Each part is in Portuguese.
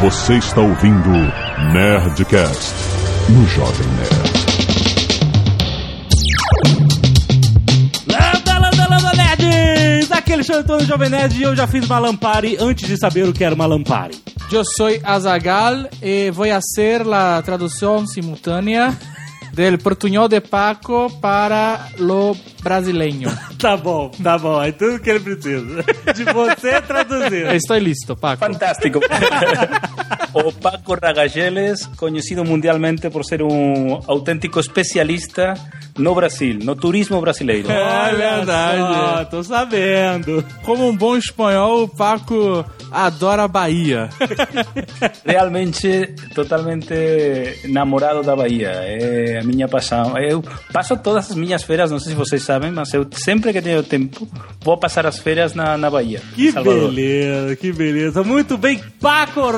Você está ouvindo Nerdcast no Jovem Nerd. Landa, landa, landa, nerds! Aqui é Alexandre Antônio Jovem Nerd e eu já fiz uma Lampari antes de saber o que era uma Lampari. Yo soy Azagal y voy a hacer la traducción simultánea del portuñol de Paco para lo brasileño. Tá bom, tá bom, é tudo que ele precisa. De você traduzir. Estoy listo, Paco. Fantástico. o Paco Ragageles, conocido mundialmente por ser un auténtico especialista no Brasil, no turismo brasileiro. É verdade. Só, tô sabendo. Como um bom espanhol, o Paco adora a Bahia. Realmente, totalmente namorado da Bahia. É a minha paixão. Eu passo todas as minhas férias, não sei se vocês sabem, mas eu sempre que tenho tempo, vou passar as férias na, na Bahia. Que Salvador. beleza, que beleza. Muito bem, Paco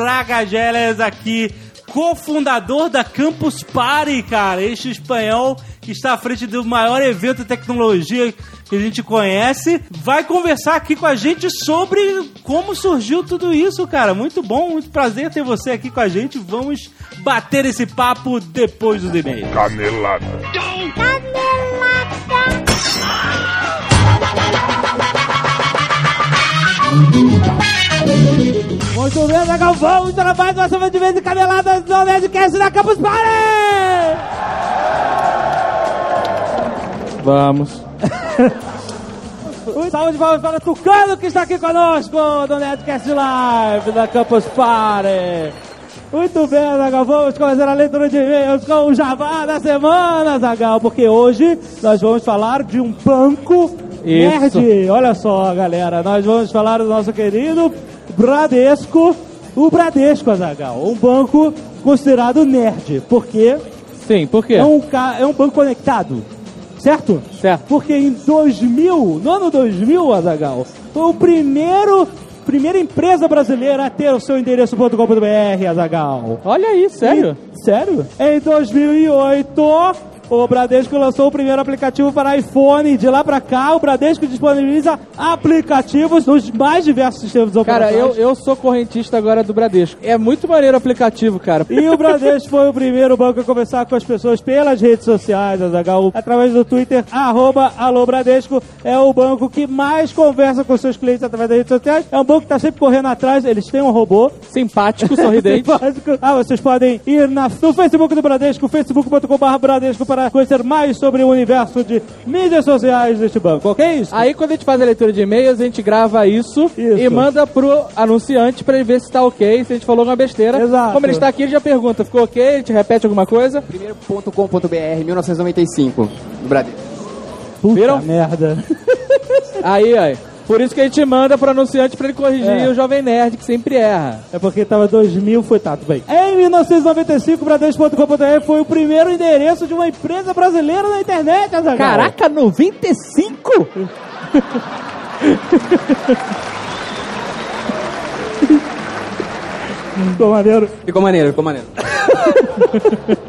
Ragageles aqui, cofundador da Campus Party, cara. Este espanhol que está à frente do maior evento de tecnologia que a gente conhece, vai conversar aqui com a gente sobre como surgiu tudo isso, cara. Muito bom, muito prazer ter você aqui com a gente. Vamos bater esse papo depois dos e-mails. Canelada. Muito bem, legal, vamos para mais uma semana de caneladas do Nerdcast da Campus Party! Vamos. Salve de palmas para o Tucano que está aqui conosco do Nerdcast Live da Campus Party. Muito bem, Zagal, vamos começar a leitura de e-mails com o Jabá da semana, Zagal, porque hoje nós vamos falar de um banco Isso. nerd. Olha só, galera, nós vamos falar do nosso querido Bradesco, o Bradesco, Zagal, um banco considerado nerd, porque Sim, por quê? é um, ca- é um banco conectado, certo? Certo. Porque em 2000, no ano 2000, Azagal, foi o primeiro, primeira empresa brasileira a ter o seu endereço.com.br, Azagal. Olha aí, sério? Sério? Em 2008, o Bradesco lançou o primeiro aplicativo para iPhone. De lá pra cá, o Bradesco disponibiliza aplicativos nos mais diversos sistemas Cara, eu, operacionais. eu sou correntista agora do Bradesco. É muito maneiro o aplicativo, cara. E o Bradesco foi o primeiro banco a conversar com as pessoas pelas redes sociais, Azagal, através do Twitter, arroba Alô Bradesco. É o banco que mais conversa com seus clientes através das redes sociais. É um banco que está sempre correndo atrás, eles têm um robô. Simpático, sorridente. Simpático. Ah, vocês podem ir na, no Facebook do Bradesco, facebook.com.br Bradesco, para conhecer mais sobre o universo de mídias sociais deste banco, ok? Isso? Aí quando a gente faz a leitura de e-mails, a gente grava isso, Isso. e manda pro anunciante pra ele ver se tá ok, se a gente falou alguma besteira. Exato. Como ele está aqui, ele já pergunta, ficou ok? A gente repete alguma coisa. Primeiro.com.br, 1995, do Bradesco. Puta viram? merda. Aí, aí. Por isso que a gente manda pro anunciante pra ele corrigir É. o Jovem Nerd, que sempre erra. É porque tava 2000, foi tá, tudo bem. Em 1995, o Bradesco.com.br foi o primeiro endereço de uma empresa brasileira na internet, Azaghal. Caraca, 95? Ficou maneiro. Ficou maneiro, ficou maneiro.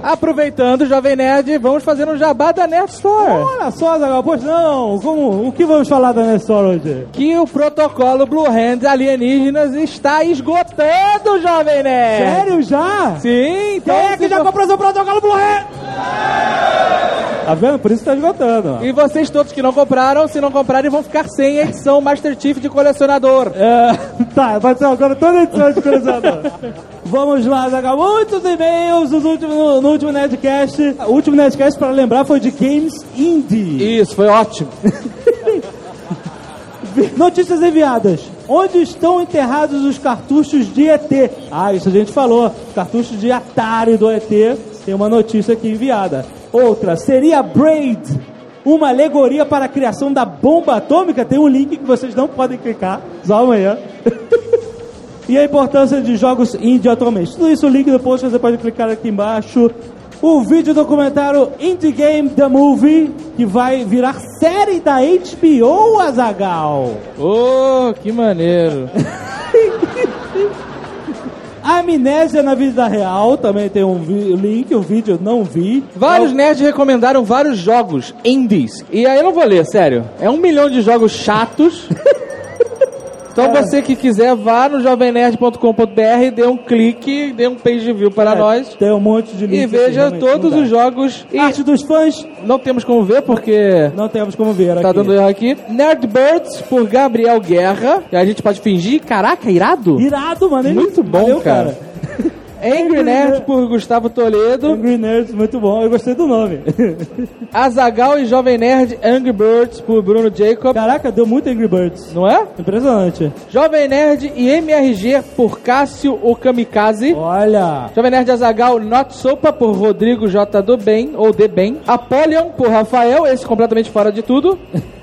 Aproveitando Jovem Nerd, vamos fazer um jabá da Nerd Store. Olha só, Azaghal, pois não. Como, o que vamos falar da Nestor hoje? que o protocolo Blue Hands alienígenas está esgotando, Jovem Nerd. Sério já? Sim, então Quem é que já vocês- comprou seu protocolo Blue Hand? Tá vendo? Por isso tá esgotando. E vocês todos que não compraram, se não comprarem, vão ficar sem a edição Master Chief de colecionador. É, tá, vai ser agora toda a edição de colecionador. Vamos lá, Zagal. Muitos e-mails nos últimos- no, no último Nerdcast. O último Nerdcast, para lembrar, foi de Games Indie. Isso, foi ótimo. Notícias enviadas. Onde estão enterrados os cartuchos de ET? Ah, isso a gente falou. Cartuchos de Atari do ET. Tem uma notícia aqui enviada. Outra, seria Braid uma alegoria para a criação da bomba atômica? Tem um link que vocês não podem clicar. Só amanhã. e a importância de jogos indie atualmente. Tudo isso, o link do post, você pode clicar aqui embaixo. O vídeo documentário Indie Game The Movie, que vai virar série da HBO, Azagal. Oh, que maneiro. Amnésia na vida real, também tem um link, o vídeo eu não vi. Vários nerds recomendaram vários jogos indies. E aí eu não vou ler, sério. É um milhão de jogos chatos. Então você que quiser, vá no jovemnerd.com.br, dê um clique, dê um page view para É, nós Tem um monte de e links. veja aqui, realmente, todos os jogos. E Arte dos fãs, não temos como ver porque não temos como ver aqui. tá dando erro aqui. Nerdbirds por Gabriel Guerra. E a gente pode fingir, caraca, irado. Irado, mano. Muito bom, Valeu, cara. Angry Nerd por Gustavo Toledo. Angry Nerds, muito bom. Eu gostei do nome. Azagal e Jovem Nerd Angry Birds por Bruno Jacob. Caraca, deu muito Angry Birds. Não é? Impressionante. Jovem Nerd e MRG por Cássio o Kamikaze. Olha. Jovem Nerd Azagal Not Sopa por Rodrigo J. do Bem, ou De Bem. Apolion por Rafael, esse completamente fora de tudo.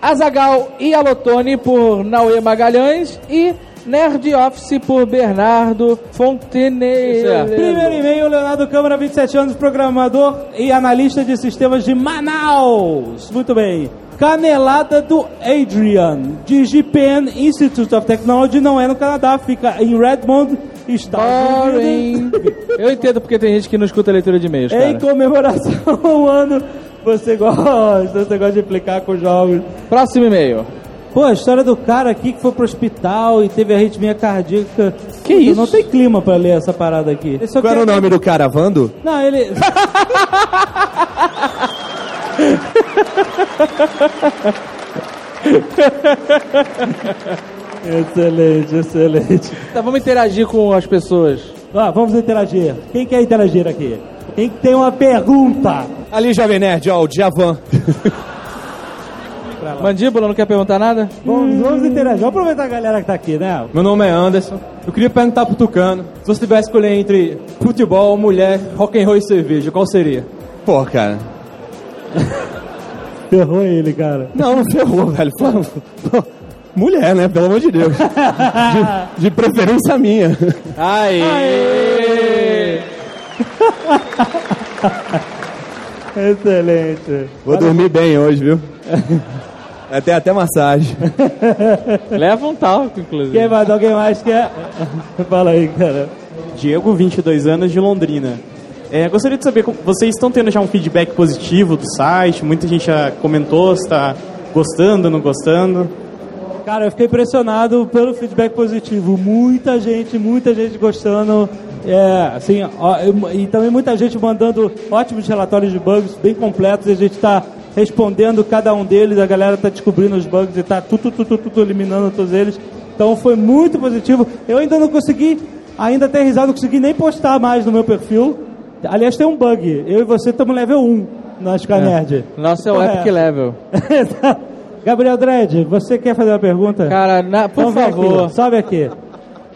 Azagal e Alotone por Naue Magalhães. E Nerd Office por Bernardo Fontenelle. Primeiro e-mail, Leonardo Câmara, 27 anos, programador e analista de sistemas de Manaus. Muito bem. Canelada do Adrian, DigiPen Institute of Technology, não é no Canadá, fica em Redmond, Estados Unidos. Eu entendo porque tem gente que não escuta a leitura de e-mails, Em comemoração ao ano, você gosta, você gosta de implicar com jogos. Próximo e-mail. Pô, a história do cara aqui que foi pro hospital e teve arritmia cardíaca. Que Puta, isso? Não tem clima pra ler essa parada aqui. Qual era o nome do cara? Vando? Não, ele. excelente, excelente. Tá, vamos interagir com as pessoas. Ah, vamos interagir. Quem quer interagir aqui? Quem tem uma pergunta? Ali, Jovem Nerd, ó, o Djavan. Mandíbula, não quer perguntar nada? Vamos, vamos interagir. Vamos aproveitar a galera que tá aqui, né? Meu nome é Anderson. Eu queria perguntar pro Tucano, se você tivesse que escolher entre futebol, mulher, rock and roll e cerveja, qual seria? Pô, cara. Ferrou ele, cara. Não, não ferrou, velho. Pô, pô, Mulher, né? Pelo amor de Deus. De, de preferência minha. Aê! Excelente. Vou dormir bem hoje, viu? Até até massagem. Leva um talco, inclusive. Quem mais? Alguém mais quer? Fala aí, cara. Diego, 22 anos, de Londrina. É, gostaria de saber, como- vocês estão tendo já um feedback positivo do site? Muita gente já comentou se está gostando, não gostando. Cara, eu fiquei impressionado pelo feedback positivo. Muita gente, muita gente gostando. É, assim, ó, e, e também muita gente mandando ótimos relatórios de bugs, bem completos. E a gente está respondendo cada um deles. A galera está descobrindo os bugs e está tudo, tudo, tudo, tudo eliminando todos eles. Então foi muito positivo. Eu ainda não consegui, ainda até risado, não consegui nem postar mais no meu perfil. Aliás, tem um bug. Eu e você estamos level 1 na Scanerd. Nosso é o Correto. Epic Level. Gabriel Dredd, você quer fazer uma pergunta? Cara, na- por Então favor. aqui, sobe aqui.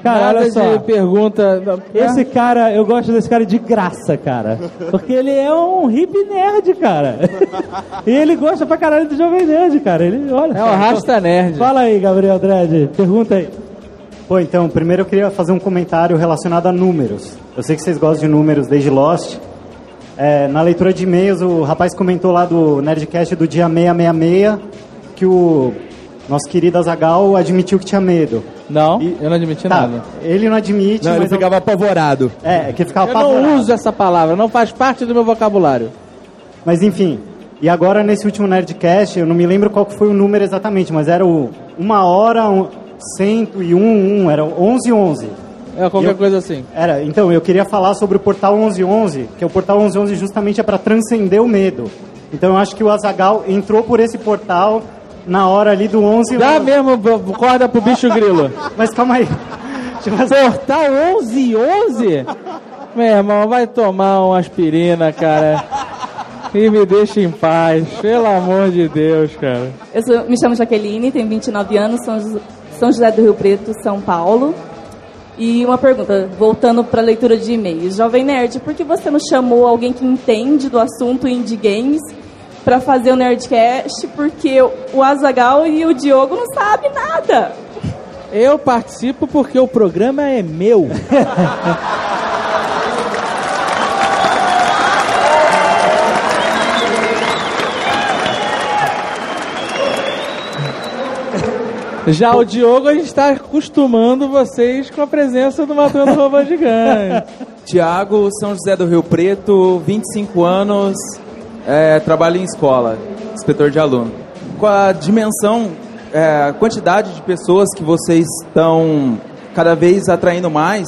Cara, Nada olha só. de pergunta. Esse cara, eu gosto desse cara de graça, cara. Porque ele é um hip nerd, cara. e ele gosta pra caralho do Jovem Nerd, cara. Ele, olha. É o Rasta Nerd. Fala aí, Gabriel Dredd. Pergunta aí. Pô, então, primeiro eu queria fazer um comentário relacionado a números. Eu sei que vocês gostam de números desde Lost. É, na leitura de e-mails, o rapaz comentou lá do Nerdcast do dia 666 que o nosso querido Azagal admitiu que tinha medo. Não, E- eu não admiti Tá, nada. ele não admite, Não, ele mas eu- ficava apavorado. é, é que ficava Eu apavorado. não uso essa palavra, não faz parte do meu vocabulário. Mas enfim, e agora nesse último Nerdcast, eu não me lembro qual que foi o número exatamente, mas era o uma hora, um, 101, um, era 11 11. É qualquer Eu- coisa assim. Era, então, eu queria falar sobre o Portal 1111, que o Portal 1111 justamente é para transcender o medo. Então eu acho que o Azagal entrou por esse portal na hora ali do 11 Dá mesmo corda pro bicho grilo. Mas calma aí. Portal 11 11? Meu irmão, vai tomar uma aspirina, cara. E me deixa em paz. Pelo amor de Deus, cara. Eu sou- me chamo Jaqueline, tenho 29 anos, São, José- São José do Rio Preto, São Paulo. E uma pergunta, voltando para a leitura de e-mails. Jovem Nerd, por que você não chamou alguém que entende do assunto indie games para fazer o Nerdcast? Porque o Azagal e o Diogo não sabem nada. Eu participo porque o programa é meu. Já o Diogo, a gente está acostumando vocês com a presença do Matando Robô Gigante. Tiago, São José do Rio Preto, 25 anos, é, trabalho em escola, inspetor de aluno. Com a dimensão é, a quantidade de pessoas que vocês estão cada vez atraindo mais,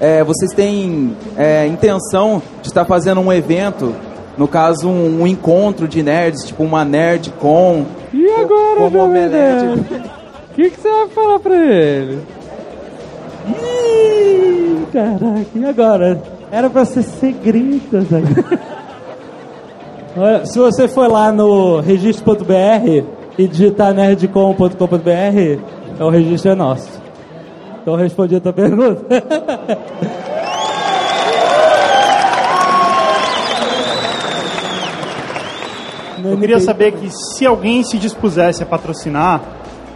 é, vocês têm é, intenção de estar fazendo um evento, no caso um, um encontro de nerds, tipo uma NerdCon, E agora, como Jovem Omelete. Nerd? O que, que você vai falar pra ele? Ih, caraca, e agora? Era pra ser segredo, Zagal. Se você for lá no registro.br e digitar nerdcom.com.br, é o registro é nosso. Então eu respondi a tua pergunta. Eu queria saber que se alguém se dispusesse a patrocinar,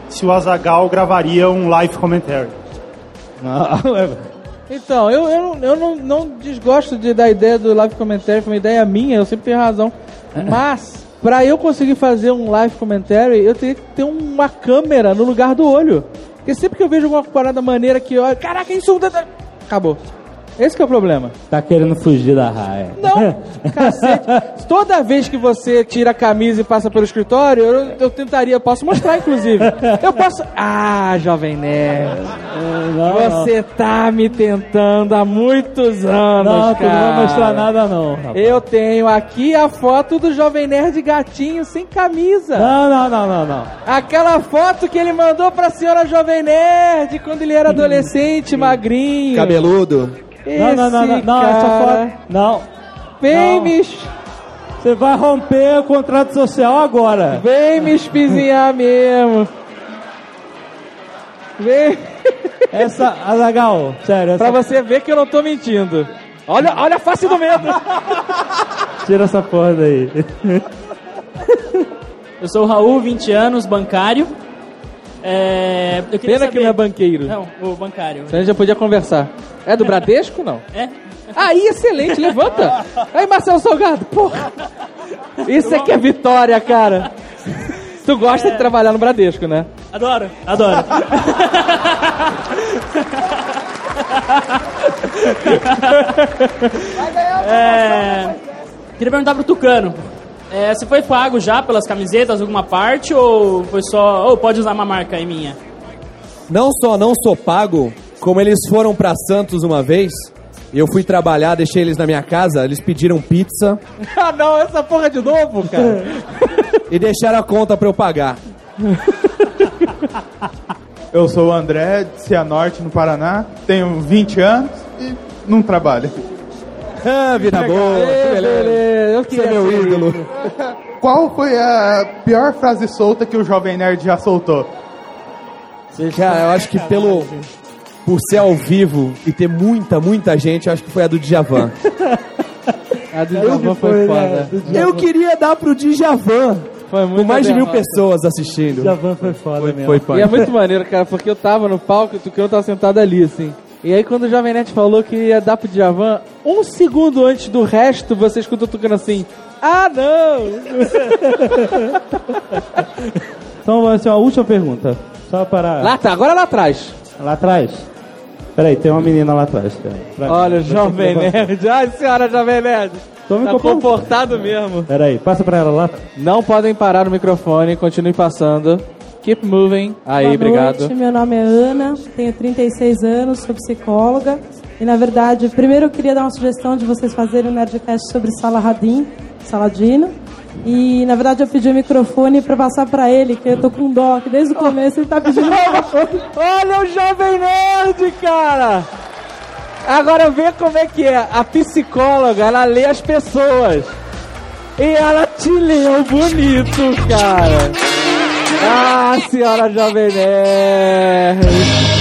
se o Azagal gravaria um live commentary. Então, eu, eu, não- eu não, não desgosto de, da ideia do live comentário, foi uma ideia minha, eu sempre tenho razão. Mas, pra eu conseguir fazer um live commentary, eu teria que ter uma câmera no lugar do olho. Porque sempre que eu vejo alguma parada maneira que eu olho, caraca, isso. Acabou. Esse que é o problema. Tá querendo fugir da raia. Não, cacete. Toda vez que você tira a camisa e passa pelo escritório, eu, eu tentaria, posso mostrar inclusive. Eu posso. Ah, jovem nerd. Você tá me tentando há muitos anos, Não, tu não cara. vai mostrar nada não, rapaz. Eu tenho aqui a foto do jovem nerd gatinho sem camisa. Não, não, não, não, não. Aquela foto que ele mandou pra senhora jovem nerd quando ele era adolescente, magrinho. Cabeludo. Não, não, não, não, não, essa cara. foto. Não. Vem Não. me, Você vai romper o contrato social agora. vem me espizinhar mesmo. Vem. Essa, Azagal, sério, essa, Pra você ver que eu não tô mentindo. Olha, olha a face do medo. tira essa porra daí. Eu sou o Raul, 20 anos, bancário. É, Pena que saber... não é banqueiro. Não, o bancário. A gente já podia conversar. É do Bradesco não? É? Aí, excelente, levanta. Aí, Marcelo Salgado, porra. Isso é que é vitória, cara. Tu gosta de trabalhar no Bradesco, né? Adoro, adoro. É, queria perguntar pro Tucano. É, você foi pago já pelas camisetas, alguma parte, ou foi só. Ou pode usar uma marca aí minha? Não só não sou pago, como eles foram pra Santos uma vez, eu fui trabalhar, deixei eles na minha casa, eles pediram pizza ah, não, essa porra de novo, cara. e deixaram a conta pra eu pagar. Eu sou o André, de Cianorte, no Paraná. Tenho 20 anos e não trabalho. Ah, vida boa, que beleza. Eu Você queria é meu ser ídolo. Qual foi a pior frase solta que o Jovem Nerd já soltou? Cara, eu acho que pelo. Por ser ao vivo e ter muita, muita gente, eu acho que foi a do Djavan. A do Djavan foi foda. Eu queria dar pro Djavan. Foi muito Com mais de mil derrota. pessoas assistindo. Javan foi foda mesmo. Foi punk. E é muito maneiro, cara, porque eu tava no palco e o Tucano tava sentado ali, assim. E aí quando o Jovem Nerd falou que ia dar pro Djavan, um segundo antes do resto, você escuta o Tucano assim, ah, não! Então vai ser uma última pergunta. Só para. lá tá, agora lá atrás. Lá atrás? Peraí, tem uma menina lá atrás. Pra- Olha, pra- Jovem Nerd, ai senhora Jovem Nerd. Tô Tá comportado mesmo. Peraí, passa pra ela lá. Não podem parar no microfone, continue passando. Keep moving. Aí, Boa obrigado. noite, meu nome é Ana, tenho 36 anos, sou psicóloga. E na verdade, primeiro eu queria dar uma sugestão de vocês fazerem um Nerdcast sobre Salahadim, Saladino. E na verdade eu pedi o microfone pra passar pra ele, que eu tô com dó, que desde o começo ele tá pedindo. Olha o Jovem Nerd, cara! Agora vê como é que é. A psicóloga, ela lê as pessoas. E ela te leu bonito, cara. Ah, senhora Jovem Nerd.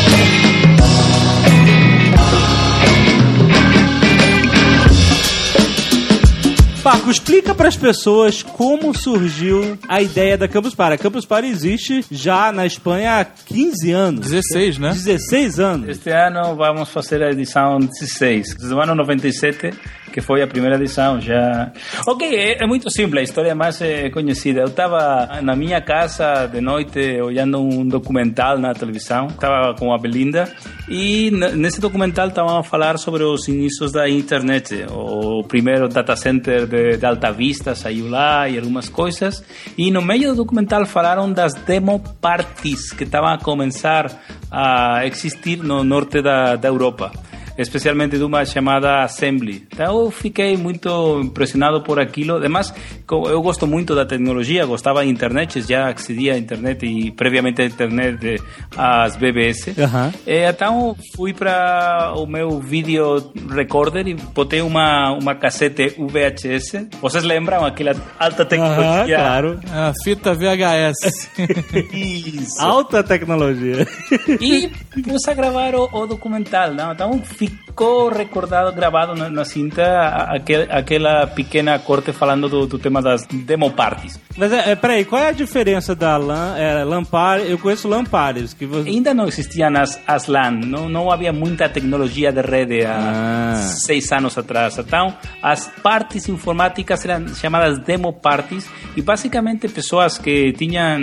Paco, explica para as pessoas como surgiu a ideia da Campus Party. A Campus Party existe já na Espanha há 15 anos. 16, né? 16 anos. Este ano vamos fazer a edição 16, do ano 97, que foi a primeira edição já. Ok, é, é muito simples, a história é mais eh, conhecida. Eu estava na minha casa de noite olhando um documental na televisão, estava com a Belinda E nesse documental estavam a falar sobre os inícios da internet. O primeiro data center de, de Alta Vista saiu e algumas coisas. E no meio do documental falaram das demo parties que estavam a começar a existir no norte da, da Europa. Especialmente de uma chamada Assembly. Então eu fiquei muito impressionado por aquilo. Además, co- eu gosto muito da tecnologia, gostava da internet, já accedia à internet e previamente à internet de, às BBS. Eh, então fui para o meu video recorder e botei uma, uma cassete VHS. Vocês lembram aquela alta tecnologia? claro. A fita VHS. Isso. Alta tecnologia. E pus a gravar o, o documental, não? Então ficou recordado, gravado na, na cinta aquel, aquela pequena corte falando do, do tema das demo parties. Mas é, é, peraí, qual é a diferença da LAN, é, LAN Party? Eu conheço LAN Parties, que você... Ainda não existiam as, as LAN, não, não havia muita tecnologia de rede há seis anos atrás. Então, as parties informáticas eram chamadas demo parties e basicamente pessoas que tinham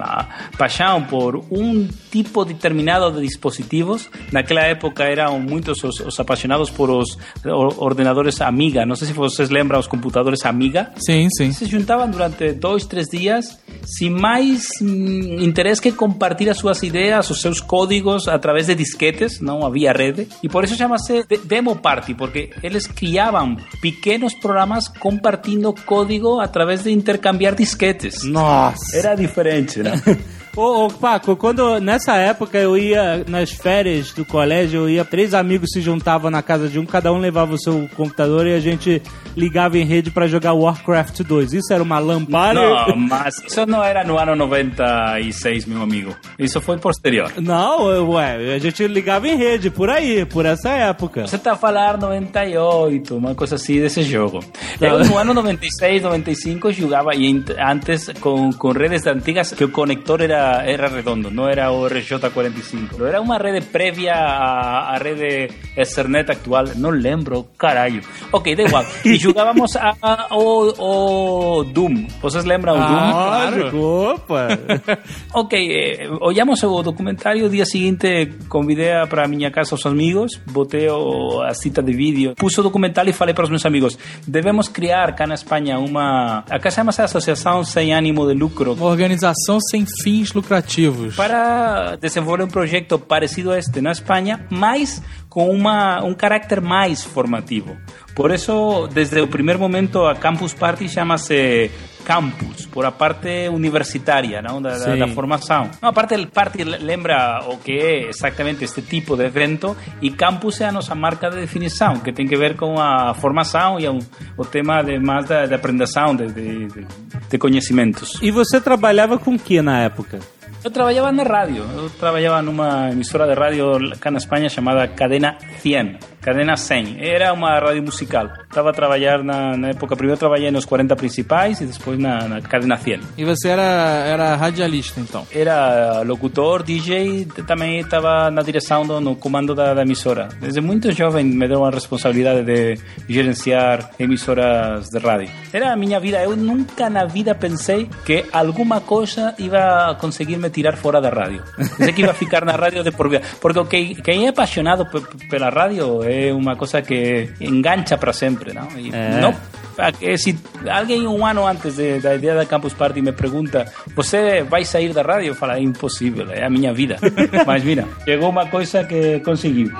ah, paixão por um tipo determinado de dispositivos. Naquela época eram muitos os, os apaixonados por os or- ordenadores Amiga. Não sei se vocês lembram os computadores Amiga. Sim, sim. Se juntavam durante dois, três dias, sem mais hum, interesse que compartilhar as suas ideias, os seus códigos através de disquetes, não havia rede. E por isso chama-se de- Demo Party, porque eles criavam pequenos programas compartindo código através de intercambiar disquetes. Nossa! Era diferente, né? Ô, ô, Paco, quando nessa época eu ia nas férias do colégio, eu ia, três amigos se juntavam na casa de um, cada um levava o seu computador e a gente ligava em rede pra jogar Warcraft 2. Isso era uma lampada? Não, mas isso não era no ano 96, meu amigo. Isso foi posterior. Não, ué, a gente ligava em rede, por aí, por essa época. Você tá a falar 98, uma coisa assim desse jogo. Eu no ano 96, 95 jogava e antes com, com redes antigas que o conector era, era redondo, não era o RJ45. Era uma rede prévia à, à rede Ethernet actual, não lembro, caralho. Ok, da igual. E jogávamos a, a- o, o Doom. Vocês lembram o Doom? Ah, lógico, opa. Ok, eh, olhamos o documentário, o dia seguinte convidei para a minha casa os amigos, botei a cita de vídeo, pus o documentário e falei para os meus amigos, devemos criar cá na Espanha uma... Acá chama-se Associação Sem Ânimo de Lucro. Uma organização sem fins lucrativos. Para desenvolver um projeto parecido a este na Espanha, mas com uma, um carácter mais formativo. Por isso, desde o primeiro momento, a Campus Party chama-se campus, por a parte universitária não? Da, da, formação. Não, a parte del party lembra o que é exatamente este tipo de evento e campus é a nossa marca de definição, que tem que ver com a formação e o, o tema de mais da, da aprendização de, de, de conhecimentos. E você trabalhava com o que na época? Eu trabalhava na rádio. Eu trabalhava numa emissora de rádio cá na Espanha chamada Cadena 100. Cadena 100. Era uma rádio musical. Estava a trabalhar na, na época. Primeiro trabalhei nos 40 principais e depois na, na Cadena 100. E você era, era radialista, então? Era locutor, DJ também estava na direção, do, no comando da, da emissora. Desde muito jovem me deu a responsabilidade de gerenciar emissoras de rádio. Era a minha vida. Eu nunca na vida pensei que alguma coisa ia conseguir me tirar fora da rádio. Pensei que ia ficar na rádio de por vida. Porque o que, quem é apaixonado pe- pela rádio é uma coisa que engancha para sempre, não? E É. não eh, se alguém um ano antes de, da ideia da Campus Party me pergunta você vai sair da rádio? Eu falo, é impossível, é a minha vida. Mas mira, chegou uma coisa que consegui.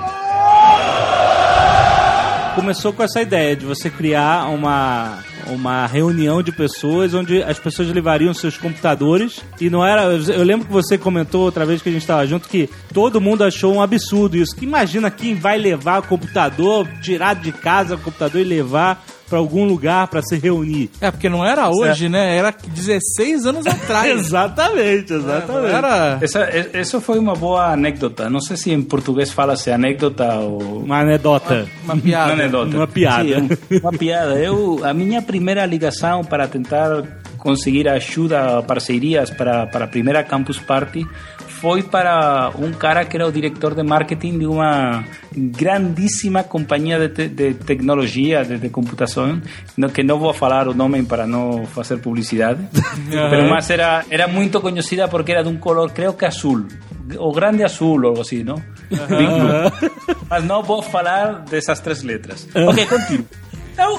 Começou com essa ideia de você criar uma, uma reunião de pessoas onde as pessoas levariam seus computadores e não era. Eu lembro que você comentou outra vez que a gente estava junto que todo mundo achou um absurdo isso. Que imagina quem vai levar o computador, tirar de casa o computador e levar para algum lugar para se reunir. É, porque não era hoje, né? Era 16 anos atrás. exatamente, exatamente. Era... Essa, e- isso foi uma boa anedota. Não sei se em português fala-se anedota ou... Uma anedota. Uma piada. Uma anedota. Uma piada. Sim, um- uma piada. Eu, a minha primeira ligação para tentar conseguir ajuda, parcerias para, para a primeira Campus Party foi para um cara que era o diretor de marketing de uma grandíssima companhia de, te- de tecnologia, de, de computação, no, que não vou falar o nome para não fazer publicidade, pero mas era, era muito conhecida porque era de um color, creio que azul, o Grande Azul ou algo assim, não? Blue. Mas não vou falar dessas três letras. Ok, continuo.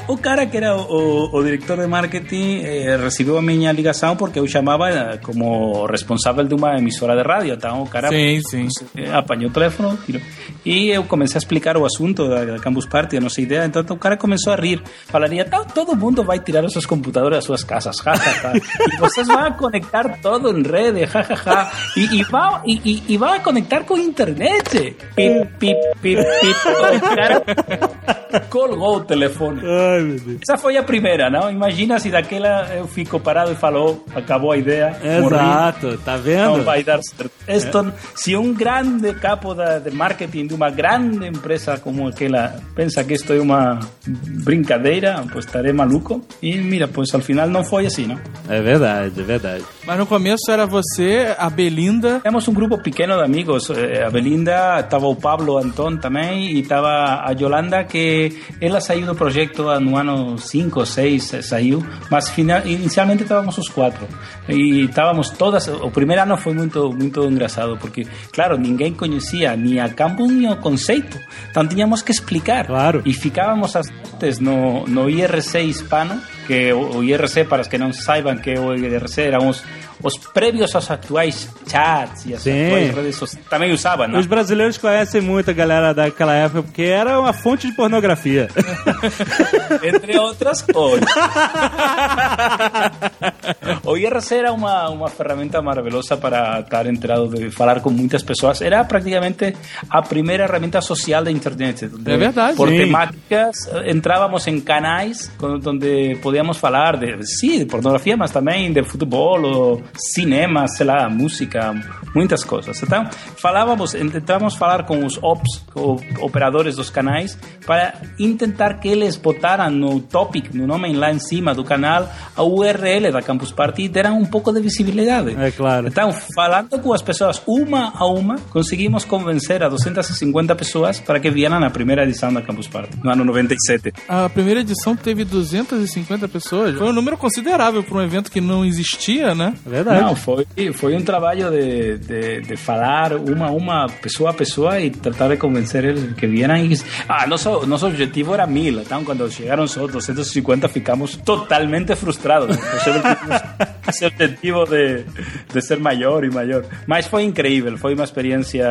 O cara que era o, diretor de marketing eh, recebeu a minha ligação porque eu chamava eh, como responsável de uma emissora de rádio. Então, o cara Sim, sim. eh, apanhou o telefone tirou. e eu comecei a explicar o assunto da, da Campus Party, a nossa ideia. Então, o cara começou a rir. Falaria, "Tá, todo mundo vai tirar os seus computadores das suas casas, ja, ja, ja. E vocês vão conectar todo em rede, ja, ja, ja. E, e, vão, e, e, e vão conectar com internet. Pip, pip, pip, pip. O cara colgou o telefone. Ai, meu Deus. Essa foi a primeira, não? Imagina se daquela eu fico parado e falou, acabou a ideia. morri. Exato, tá vendo? Não vai dar certo. Esto, Se um grande capo da, de marketing de uma grande empresa como aquela pensa que isto é uma brincadeira, pues estaré maluco. E mira, pues al final não foi assim, não? É verdade, é verdade. Mas no começo era você, a Belinda. Temos um grupo pequeno de amigos. Eh, A Belinda, estava o Pablo Antón também e estava a Yolanda, que ela saiu do projeto no ano 5 ou 6, saiu, mas final, inicialmente estávamos os quatro. E estávamos todas. O primeiro ano foi muito, muito engraçado, porque, claro, ninguém conhecia ni a campus ni o conceito. Então tínhamos que explicar. Claro. E ficávamos as noites no, no IRC hispano, que o, o IRC, para os que não saibam que o IRC eram os, os prévios aos atuais chats e as Sim. atuais redes sociais. Também usavam, não? Os brasileiros conhecem muito a galera daquela época porque era uma fonte de pornografia. Entre outras coisas. o IRC era uma, uma ferramenta maravilhosa para estar enterado de falar com muitas pessoas. Era praticamente a primeira herramienta social da internet. É verdade. Por Sim. temáticas, eh, entrábamos en canais donde podíamos falar de, sí, de pornografía, mas também de futebol, ou cinema, sei lá, música, muitas coisas. Então, falávamos, tentávamos falar com os ops, o- operadores dos canais, para intentar que eles botaram no topic, no nome lá em cima do canal, a URL da Campus Party e deram um pouco de visibilidade. É claro. Então, falando com as pessoas uma a uma, conseguimos convencer a 250 pessoas para que vieram na primeira edição da Campus Party, no ano 97. A primeira edição teve 250 pessoas. Foi um número considerável para um evento que não existia, né? Verdade. Não, foi, foi um trabalho de, de, de falar uma a uma, pessoa a pessoa, e tratar de convencer eles que vieram. E, ah, nosso, nosso objetivo era mil. Então, quando chegaram só 250, ficamos totalmente frustrados. Esse objetivo de, de ser maior e maior. Mas foi incrível, foi uma experiência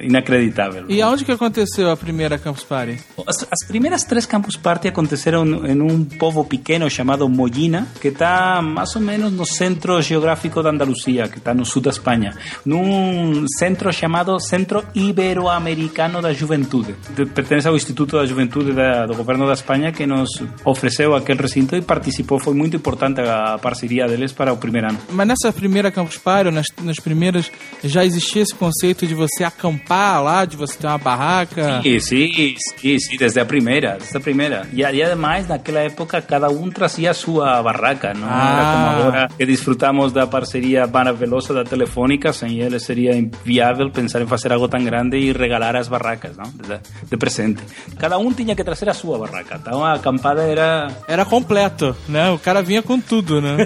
inacreditável. E aonde que aconteceu a primeira Campus Party? As, as primeiras três Campus Party aconteceram em um povo pequeno chamado Mollina, que está mais ou menos no centro geográfico da Andaluzia, que está no sul da Espanha, num centro chamado Centro Iberoamericano da Juventude. De- Pertence ao Instituto da Juventude da, do governo da Espanha, que nos ofereceu aquele recinto e participou. Foi muito importante a parceria deles para o primeiro ano. Mas nessa primeira Campus Party, nas, nas primeiras, já existia esse conceito de você acampar lá, de você ter uma barraca? Sí, sí, sí, sí, desde a primeira, desde a primeira. E, e ademais, naquela época, cada um trazia a sua barraca, não Ah. era como agora que disfrutamos da parceria maravilhosa da Telefônica, sem eles seria inviável pensar em fazer algo tão grande e regalar as barracas, não? De, de presente. Cada um tinha que trazer a sua barraca, então a acampada era... Era completo, né? O cara vinha com tudo, né?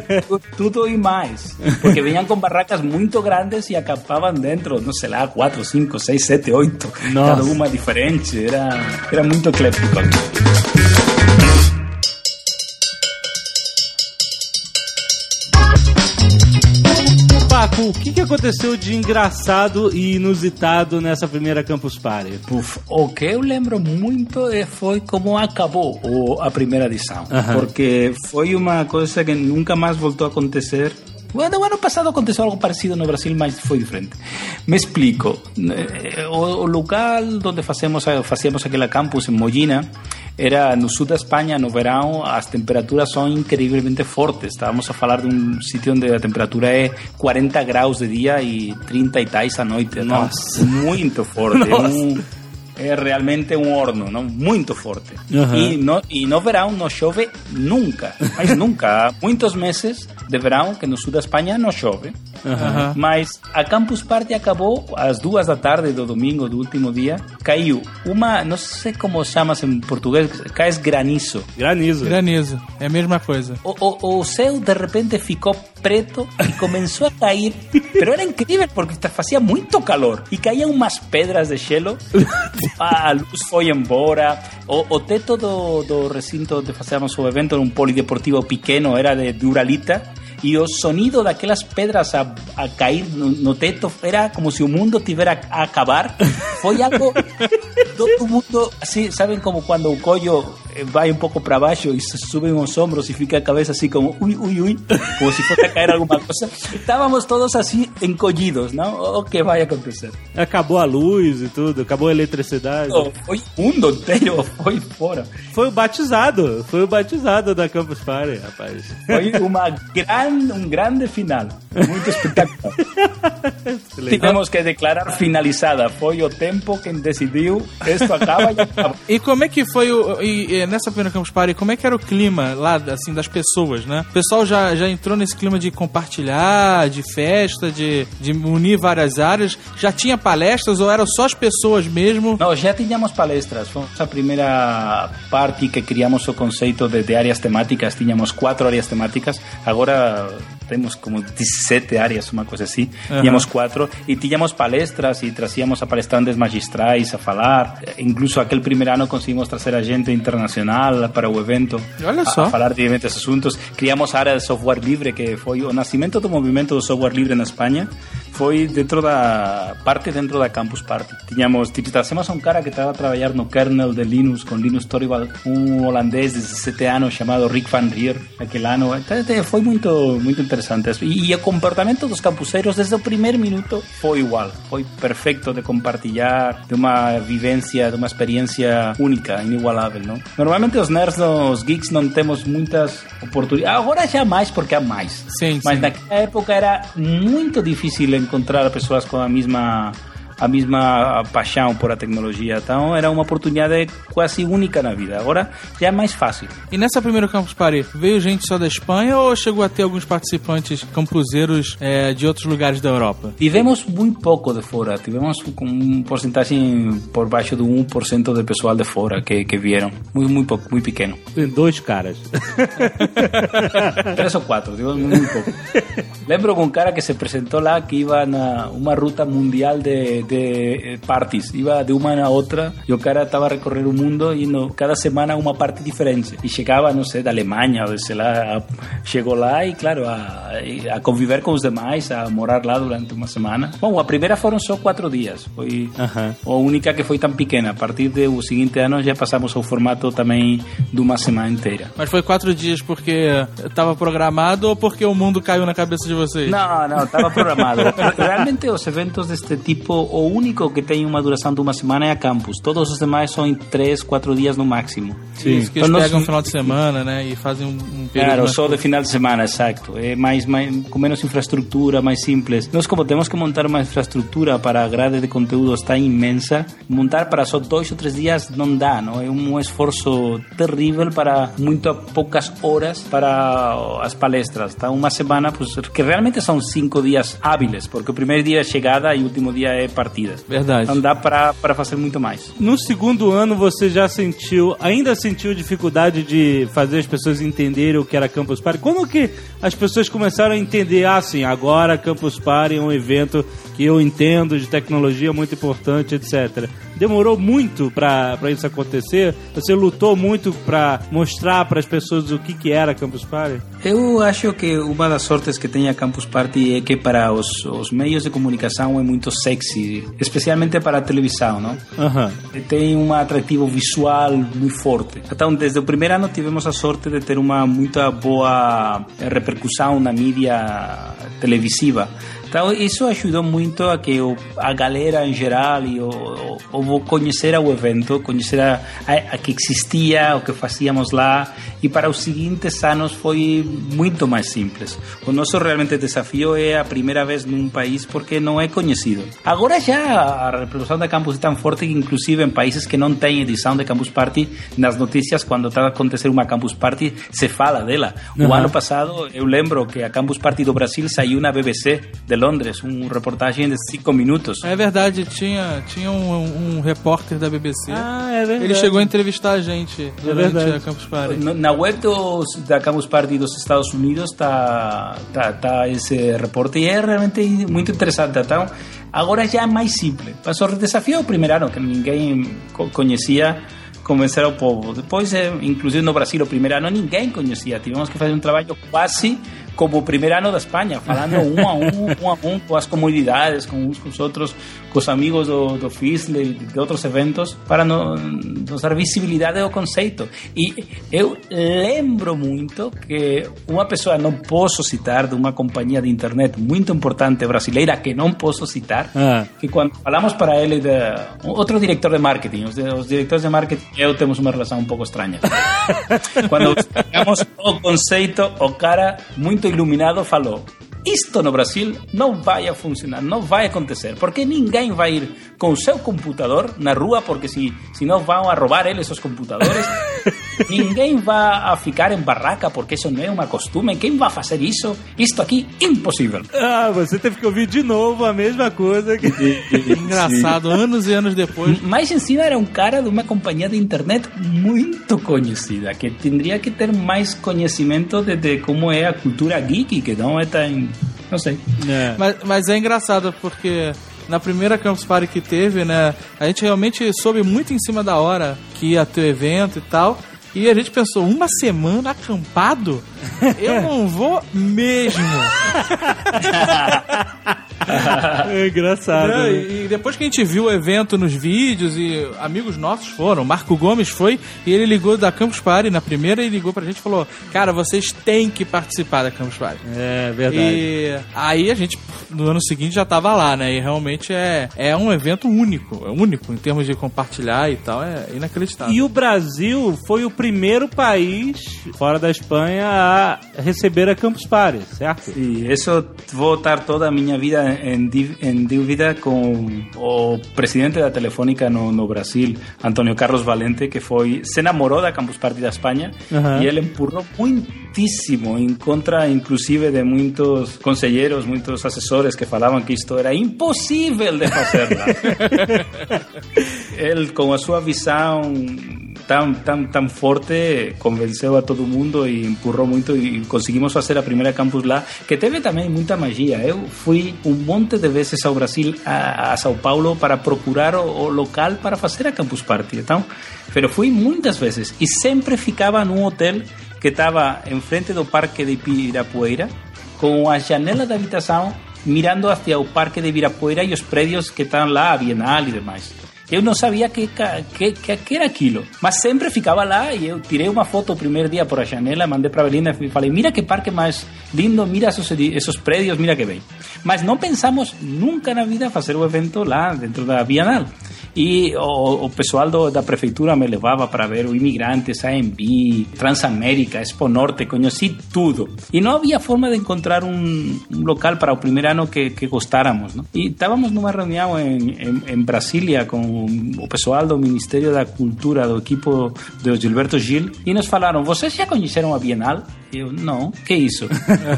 Tudo e mais. Porque vinham com barracas muito grandes e acampavam dentro, não sei lá, 4, 5, 6, 7, 8. Nossa. Cada uma diferente. Era, era muito eclético. Paco, o que, que aconteceu de engraçado e inusitado nessa primeira Campus Party? Puf, o que eu lembro muito é, foi como acabou a primeira edição. Aham. Porque foi uma coisa que nunca mais voltou a acontecer. Bueno, o ano passado aconteceu algo parecido no Brasil, mas foi diferente. Me explico. Eh, O, local onde fazemos, fazíamos aquela campus, em Mollina, era no sul da Espanha, no verão, as temperaturas são incrivelmente fortes. Estávamos a falar de um sítio onde a temperatura é 40 graus de dia e 30 e tais à noite. Então, Nossa. Muito forte. É Nossa. um- é realmente um horno, não? muito forte. Aham. E, no, e no verão não chove nunca, mas nunca. Há muitos meses de verão que no sul da Espanha não chove. Aham. Mas a Campus Party acabou às duas da tarde do domingo, do último dia. Caiu uma, não sei como chama em português, cai granizo. Granizo. Granizo. É a mesma coisa. O, o, o céu de repente ficou preto e começou a cair. Pero era incrível porque fazia muito calor e caíam umas pedras de gelo. A luz foi embora. O, o teto do, do recinto onde fazíamos o evento, um polideportivo pequeno, era de Duralita. E o sonido daquelas pedras a, a cair no, no teto era como se o mundo tivera a acabar. Foi algo. Todo mundo, assim, sabem como quando o collo vai um pouco para baixo e se subem os ombros e fica a cabeça assim como ui, ui, ui, como se fosse a cair alguma coisa. Estávamos todos assim encolhidos, não? O que vai acontecer? Acabou a luz e tudo, acabou a eletricidade. Oh, foi o mundo inteiro, foi fora. Foi o batizado, foi o batizado da Campus Party, rapaz. Foi uma grande, um grande final, muito espetacular. Tivemos que declarar finalizada. Foi o tempo quem decidiu, isto acaba e acaba. E como é que foi o. E, e nessa primeira Campus Party, como é que era o clima lá, assim, das pessoas, né? O pessoal já, já entrou nesse clima de compartilhar, de festa, de, de unir várias áreas. Já tinha palestras ou eram só as pessoas mesmo? Não, já tínhamos palestras. Foi a primeira parte que criamos o conceito de, de áreas temáticas. Tínhamos quatro áreas temáticas. Agora temos como 17 áreas, uma coisa assim. Tínhamos quatro e tínhamos palestras e trazíamos a palestrantes magistrais a falar. Incluso aquele primeiro ano conseguimos trazer a gente internacional para o evento. Olha a- só. A, falar de diferentes assuntos. Criamos a área de software livre, que foi o nascimento do movimento do software livre na Espanha. Foi dentro da parte dentro da Campus Party. Tipo, trazemos a um cara que estava a trabalhar no kernel de Linux com Linux Torvald, um holandês de 17 anos chamado Rick Van Rier, aquele ano. Foi muito muito interessante. E, e o comportamento dos campuseiros desde o primeiro minuto foi igual. Foi perfeito de compartilhar, de uma vivência, de uma experiência única, inigualável, não? Normalmente os nerds, os geeks, não temos muitas oportunidades. Agora já mais porque há mais. Sim, Mas sim. naquela época era muito difícil encontrar pessoas com a mesma a mesma paixão por a tecnologia. Então era uma oportunidade quase única na vida. Agora já é mais fácil. E nessa primeira Campus Party, veio gente só da Espanha ou chegou a ter alguns participantes campuseiros é, de outros lugares da Europa? Tivemos muito pouco de fora, tivemos com um porcentagem por baixo do 1% de pessoal de fora que, que vieram. Muito, muito pouco, muito pequeno. Tem dois caras. Três ou quatro, tivemos muito pouco. Lembro com um cara que se apresentou lá que iba na uma ruta mundial de, de eh, parties. Iba de uma na outra e o cara estava a recorrer o mundo no, cada semana uma parte diferente. E chegava, não sei, da Alemanha, ou sei lá, a- chegou lá e, claro, a, a conviver com os demais, a morar lá durante uma semana. Bom, a primeira foram só quatro dias. Foi a única que foi tão pequena. A partir do seguinte ano já passamos ao formato também de uma semana inteira. Mas foi quatro dias porque estava programado ou porque o mundo caiu na cabeça de vocês? Não, não, estava programado. Realmente os eventos deste tipo, o único que tem uma duração de uma semana é a campus. Todos os demais são em três, quatro dias no máximo. Isso, que eles Então, nós- pegam um final de semana, né? E fazem um, um período Claro, mais só de final de semana, exacto. É mais, mais, com menos infraestrutura, mais simples. Nós, como temos que montar uma infraestrutura para a grade de conteúdos tão imensa, montar para só dois ou três dias não dá, não? É um esforço terrível para muito poucas horas para as palestras. Tá? Uma semana, pues, que realmente são cinco dias hábiles, porque o primeiro dia é chegada e o último dia é partida. Verdade. Não dá para, para fazer muito mais. No segundo ano você já sentiu, ainda sentiu dificuldade de fazer as pessoas entenderem o que era Campus Party? Quando que as pessoas começaram a entender, ah, sim, agora Campus Party é um evento que eu entendo de tecnologia muito importante, etc. Demorou muito para isso acontecer? Você lutou muito para mostrar para as pessoas o que, que era Campus Party? Eu acho que uma das sortes que tem a Campus Party é que para os, os meios de comunicação é muito sexy, especialmente para a televisão, não? Aham. Tem um atrativo visual muito forte. Então, desde o primeiro ano tivemos a sorte de ter uma muito boa repercussão na mídia televisiva. Então, isso ajudou muito a que o, a galera em geral e o, o, o conhecer o evento, conhecer a, a, que existia, o que fazíamos lá. E para os seguintes anos foi muito mais simples. O nosso realmente desafio é a primeira vez num país porque não é conhecido. Agora já a repercussão da Campus é tão forte que inclusive em países que não têm edição de Campus Party, nas notícias quando está a acontecer uma Campus Party, se fala dela. O Aham. ano passado eu lembro que a Campus Party do Brasil saiu na BBC de de Londres, um reportagem de cinco minutos. É verdade, tinha, tinha um, um repórter da BBC. Ah, é verdade. Ele chegou a entrevistar a gente durante verdade. a Campus Party. Na web dos, da Campus Party dos Estados Unidos está tá, tá esse reporte e é realmente muito interessante. Então, agora já é mais simples. Mas o desafio é o primeiro ano, que ninguém co- conhecia, convencer ao povo. Depois, eh, inclusive no Brasil, o primeiro ano ninguém conhecia. Tivemos que fazer um trabalho quase como primeiro ano da Espanha, falando um a um, um a um com as comunidades, com uns com os outros, com os amigos do, do FISL e de outros eventos, para no- nos dar visibilidade ao conceito. E eu lembro muito que uma pessoa, não posso citar, de uma companhia de internet muito importante brasileira, que não posso citar, Ah. que quando falamos para ele de outro diretor de marketing, os, de- os diretores de marketing e eu temos uma relação um pouco estranha. quando explicamos o conceito, o cara muito iluminado falou: isto no Brasil não vai funcionar, não vai acontecer, porque ninguém vai ir com o seu computador na rua, porque se, se não vão a roubar eles os computadores. ninguém vai a ficar em barraca, porque isso não é uma costume. Quem vai fazer isso? Isto aqui, impossível. Ah, você teve que ouvir de novo a mesma coisa que. Engraçado, anos e anos depois. Mais em cima era um cara de uma companhia de internet muito conhecida, que teria que ter mais conhecimento de, de como é a cultura geek, que não é tão. Não sei. Mas, mas é engraçado porque na primeira Campus Party que teve, né, a gente realmente soube muito em cima da hora que ia ter o evento e tal. E a gente pensou, uma semana acampado? Eu não vou mesmo. É engraçado. Não, né? e, depois que a gente viu o evento nos vídeos e amigos nossos foram, Marco Gomes foi e ele ligou da Campus Party na primeira e ligou pra gente e falou: Cara, vocês têm que participar da Campus Party. É verdade. E aí a gente, no ano seguinte, já tava lá, né? E realmente é, é um evento único, é único em termos de compartilhar e tal, é inacreditável. E o Brasil foi o primeiro país fora da Espanha a receber a Campus Party, certo? E isso vou estar toda a minha vida di- em dúvida com o presidente da Telefônica no, no Brasil, Antônio Carlos Valente, que foi se namorou da Campus Party da Espanha Aham. e ele empurrou muitíssimo em contra, inclusive, de muitos conselheiros, muitos assessores que falavam que isto era impossível de fazer ele, com a sua visão tão, tão, tão forte, convenceu a todo mundo e empurrou muito e conseguimos fazer a primeira campus lá, que teve também muita magia. Eu fui um monte de vezes ao Brasil, a, a São Paulo, para procurar o, o local para fazer a campus party. Então, pero fui muitas vezes e sempre ficava num hotel que estava em frente do Parque de Ibirapuera, com a janela da habitação mirando hacia o Parque de Ibirapuera e os prédios que estão lá, a Bienal e demais. Eu não sabia que, que, que, que era aquilo, mas sempre ficava lá e eu tirei uma foto o primeiro dia por a janela, mandei para Belinda e falei, mira que parque mais lindo, mira esos, edi- esos prédios, mira que bem. Mas não pensamos nunca na vida fazer o evento lá dentro da Bienal. E o, o pessoal do, da prefeitura me levava para ver o Imigrantes, AMB, Transamérica, Expo Norte, conheci tudo. E não havia forma de encontrar um, um local para o primeiro ano que, que gostáramos. Não? E estávamos numa reunião em, em, em Brasília com o pessoal do Ministério da Cultura, do equipo do Gilberto Gil, e nos falaram: vocês já conheceram a Bienal? Eu, não, que isso?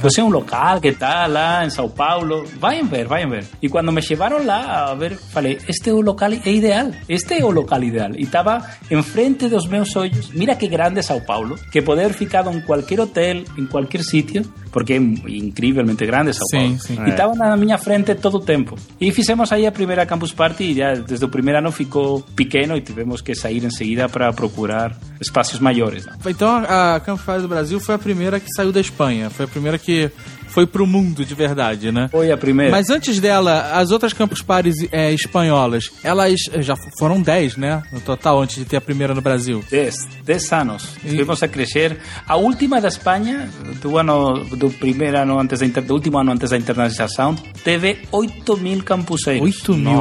Você é um local que está lá em São Paulo, vai ver, vai ver. E quando me levaram lá a ver, falei: este é o local é ideal, este é o local ideal. E estava em frente dos meus olhos, mira que grande São Paulo, que poder ficar em qualquer hotel, em qualquer sítio, porque é incrivelmente grande São Sim, Paulo. sim. E estava na minha frente todo o tempo. E fizemos aí a primeira Campus Party e já desde o primeiro ano ficou pequeno e tivemos que sair em seguida para procurar espaços maiores. não? Então a Campus Party do Brasil foi a primeira que saiu da Espanha, foi a primeira que foi pro mundo de verdade, né? Foi a primeira. Mas antes dela, as outras Campus Parties é, espanholas, elas já foram 10, né? No total, antes de ter a primeira no Brasil. 10, 10 anos. Vimos a crescer. A última da Espanha, do ano do primeiro ano antes da inter, do último ano antes da internacionalização, teve 8 mil campuseiros. 8 mil.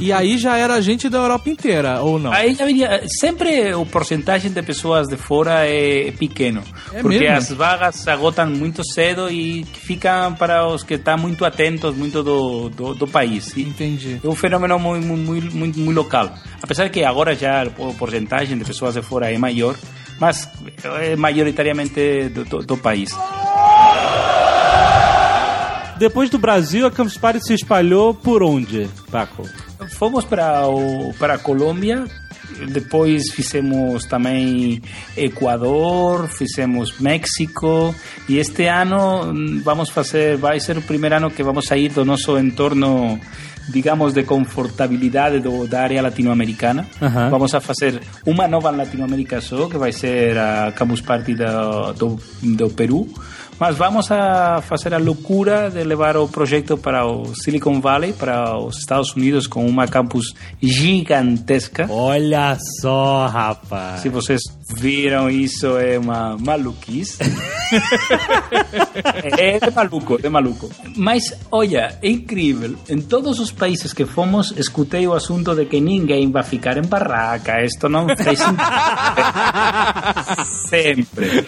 E aí já era gente da Europa inteira, ou não? Aí já viria, sempre o porcentagem de pessoas de fora é pequeno, É porque mesmo? as vagas se agotam muito cedo e ficam para os que estão muito atentos muito do, do, do país. E Entendi. É um fenômeno muito, muito, muito, muito local. Apesar que agora já o porcentagem de pessoas de fora é maior, mas é majoritariamente do, do, do país. Depois do Brasil, a Campus Party se espalhou por onde, Paco? Fomos para, o, para a Colômbia, depois fizemos também Equador, fizemos México e este ano mm, vamos fazer, vai ser o primeiro ano que vamos sair do nosso entorno digamos de confortabilidade do, da área latino-americana. Vamos a fazer uma nova Latinoamérica só, que vai ser a Campus Party do, do, do Peru. Mas vamos a fazer a loucura de levar o projeto para o Silicon Valley, para os Estados Unidos, com uma campus gigantesca. Olha só, rapaz. Se vocês viram isso, é uma maluquice. é de maluco, de maluco. Mas, olha, é incrível. Em todos os países que fomos, escutei o assunto de que ninguém vai ficar em barraca. Isto não fez. Sempre.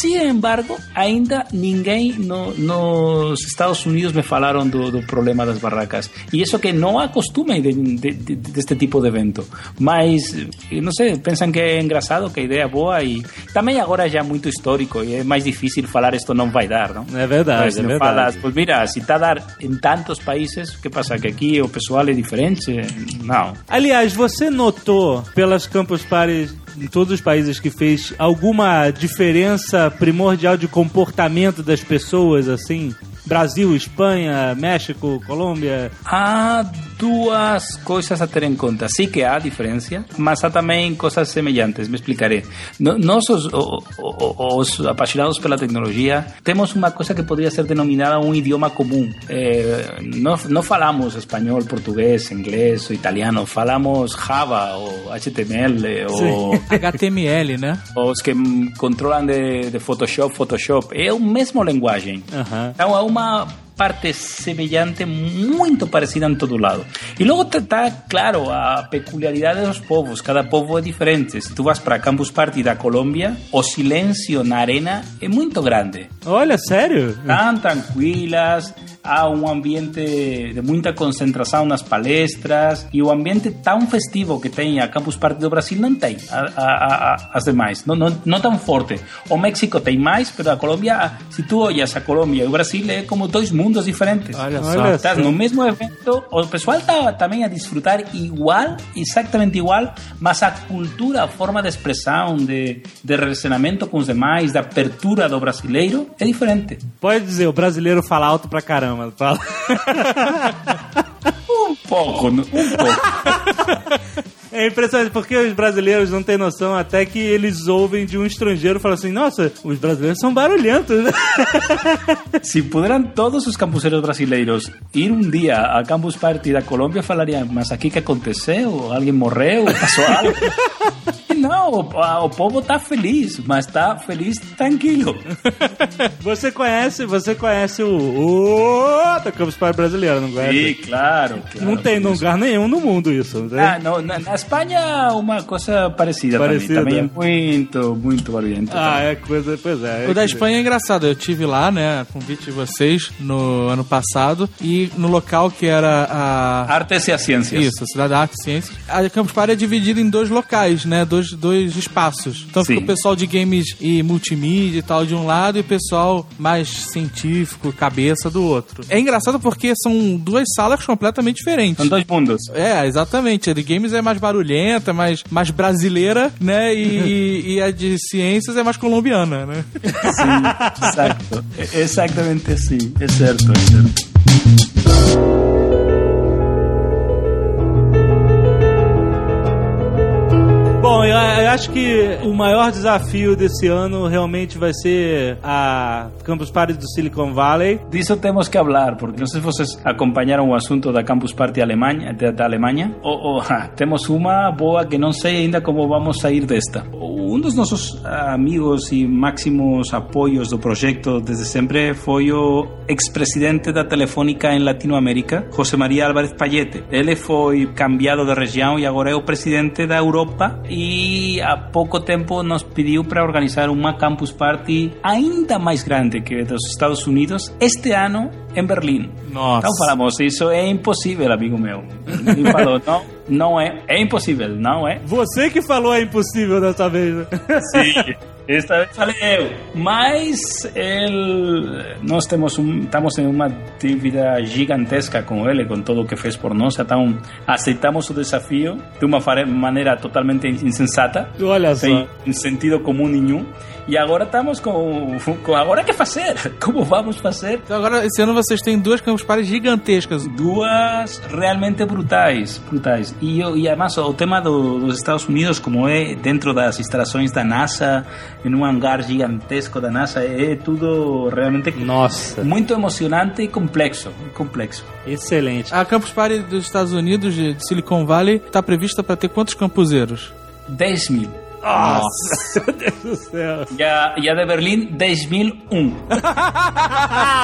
Sin embargo, ainda ninguém no, nos Estados Unidos me falaram do, do problema das barracas. E isso que não acostumem de, de, de, deste tipo de evento. Mas, eh, não sei, pensam que é engraçado, que a ideia é boa e também agora já é muito histórico e é mais difícil falar isto não vai dar, não? É verdade, Mas é verdade. falas, pues mira, se está a dar em tantos países, que passa que aqui o pessoal é diferente? Não. Aliás, você notou pelas Campus Parties em todos os países que fez alguma diferença primordial de comportamento das pessoas, assim? Brasil, Espanha, México, Colômbia? Há duas coisas a ter em conta. Sim que há diferença, mas há também coisas semelhantes. Me explicarei. Nós, os, o- o- os apaixonados pela tecnologia, temos uma coisa que poderia ser denominada um idioma comum. Eh, não, não falamos espanhol, português, inglês ou italiano. Falamos Java ou HTML ou... HTML, né? Os que controlam de, de Photoshop, Photoshop. É o mesmo linguagem. Então é uma parte semelhante, muito parecida em todo lado. E logo está, claro, a peculiaridade dos povos. Cada povo é diferente. Se tu vas para Campus Party da Colômbia, o silêncio na arena é muito grande. Olha, sério? Estão tranquilas, há um ambiente de muita concentração nas palestras e o ambiente tão festivo que tem a Campus Party do Brasil não tem a, a, a, as demais, não, não, não tão forte. O México tem mais, mas a Colômbia, se tu olhas a Colômbia e o Brasil, é como dois mundos diferentes. Olha só. Estás no mesmo evento, o pessoal está também a desfrutar igual, exatamente igual, mas a cultura, a forma de expressão, de, de relacionamento com os demais, da abertura do brasileiro, é diferente. Pode dizer, o brasileiro fala alto pra caramba. Fala. Um pouco, um pouco. É impressionante, porque os brasileiros não têm noção até que eles ouvem de um estrangeiro falam assim, nossa, os brasileiros são barulhentos. né?" Se puderam todos os campuseiros brasileiros ir um dia a Campus Party da Colômbia, falariam, mas aqui que aconteceu? Alguém morreu? Passou algo? Não, o, a- o povo está feliz, mas está feliz tranquilo. Você conhece, você conhece o, o da Campus Party brasileiro, não conhece? Sim, claro. claro. não tem lugar nenhum no mundo isso. né? Ah, no, na, na Espanha, uma coisa parecida, Parecida. também. Também é muito, muito barulhento. Ah, também. é coisa, pois é. O da Espanha é engraçado. Eu tive lá, né, a convite de vocês no ano passado e no local que era a Artes e as ciências. Isso, a Cidade da Arte e Ciências. A Campus Party é dividida em dois locais, né? Dois, dois espaços. Então fica Sim. o pessoal de games e multimídia e tal de um lado e o pessoal mais científico, cabeça do outro. É engraçado porque são duas salas completamente diferentes. São dois mundos. É, exatamente. A de games é mais barulhenta, mais, mais brasileira, né? E, e a de ciências é mais colombiana, né? Sim, exacto. É Exatamente assim. É certo, é certo. Acho que o maior desafio desse ano realmente vai ser a Campus Party do Silicon Valley. Disso temos que falar, porque não sei se vocês acompanharam o assunto da Campus Party Alemanha, da, da Alemanha. Ou, ah, temos uma boa que não sei ainda como vamos sair desta. Um dos nossos amigos e máximos apoios do projeto desde sempre foi o ex-presidente da Telefônica em Latinoamérica, José María Álvarez Payete. Ele foi cambiado de região e agora é o presidente da Europa e há pouco tempo nos pediu para organizar uma campus party ainda mais grande que dos Estados Unidos este ano em Berlim. Nossa. Então falamos, isso é impossível, amigo meu. Ele falou, não, não é, é impossível, não é? Você que falou é impossível dessa vez. né? Sim. Esta vez falei eu. Mas ele, nós temos um, estamos em uma dívida gigantesca com ele, com tudo o que fez por nós. Então, aceitamos o desafio de uma maneira totalmente insensata. Olha sem sentido comum nenhum. E agora estamos com, com agora o que fazer? Como vamos fazer? Então agora, esse ano vocês têm duas campus party gigantescas. Duas realmente brutais, brutais. E, e además o tema do, dos Estados Unidos, como é dentro das instalações da NASA, em um hangar gigantesco da NASA, é tudo realmente Nossa. muito emocionante e complexo, complexo. Excelente. A Campus Party dos Estados Unidos, de de Silicon Valley, está prevista para ter quantos campuseiros? 10 mil. Nossa, meu Deus do céu. E a, e a de Berlim, 10.001.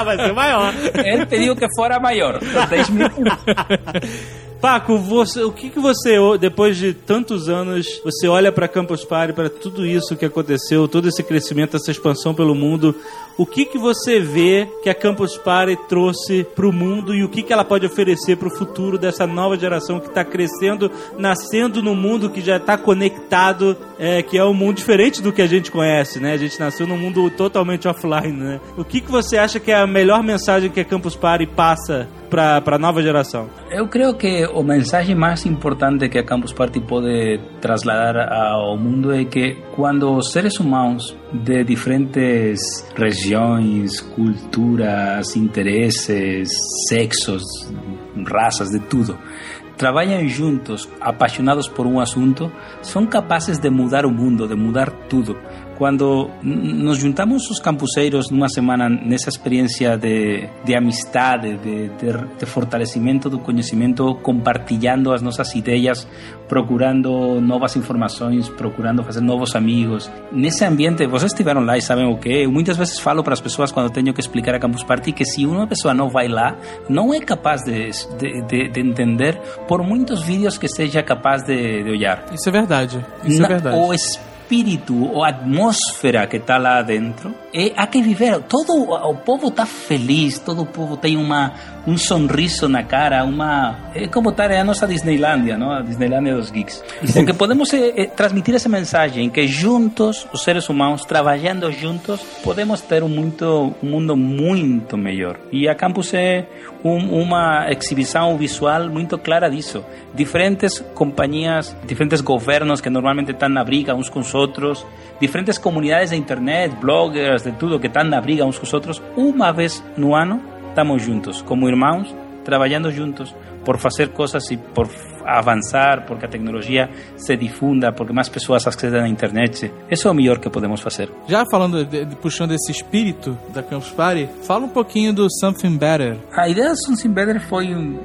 Vai ser maior. Ele pediu que fora maior. 10.001. Paco, você, o que, que você, depois de tantos anos, você olha para Campus Party, para tudo isso que aconteceu, todo esse crescimento, essa expansão pelo mundo, o que, que você vê que a Campus Party trouxe para o mundo e o que, que ela pode oferecer para o futuro dessa nova geração que está crescendo, nascendo no mundo que já está conectado, é, que é um mundo diferente do que a gente conhece, né? A gente nasceu num mundo totalmente offline, né? O que, que você acha que é a melhor mensagem que a Campus Party passa para a nova geração? Eu creio que o mensagem mais importante que a Campus Party pode trasladar ao mundo é que quando os seres humanos de diferentes regiões, culturas, interesses, sexos, raças, de tudo, trabalham juntos, apaixonados por um assunto, são capazes de mudar o mundo, de mudar tudo. Quando n- nos juntamos os campuseiros numa semana nessa experiência de, de amistade, de, de, de fortalecimento do conhecimento, compartilhando as nossas ideias, procurando novas informações, procurando fazer novos amigos. Nesse ambiente, vocês estiveram lá e sabem o que? Eu muitas vezes falo para as pessoas quando tenho que explicar a Campus Party que se uma pessoa não vai lá, não é capaz de, de, de, de entender por muitos vídeos que seja capaz de, de olhar. Isso é verdade. Isso Na- é verdade. Espírito, ou a atmosfera que está lá dentro, é há que viver. Todo o povo está feliz, todo o povo tem uma um sorriso na cara, uma é como estar é a nossa Disneylândia, não? A Disneylândia dos geeks. O que podemos é, é transmitir essa mensagem que juntos, os seres humanos trabalhando juntos, podemos ter um muito um mundo muito melhor. E a campus é um, uma exibição visual muito clara disso. Diferentes companhias, diferentes governos que normalmente estão na briga uns com os outros, diferentes comunidades de internet, bloggers, de tudo que estão na briga uns com os outros, uma vez no ano estamos juntos, como irmãos, trabalhando juntos por fazer coisas e por avançar, porque a tecnologia se difunda, porque mais pessoas acedem à internet. Isso é o melhor que podemos fazer. Já falando, de- puxando esse espírito da Campus Party, fala um pouquinho do Something Better. A ideia do Something Better foi um,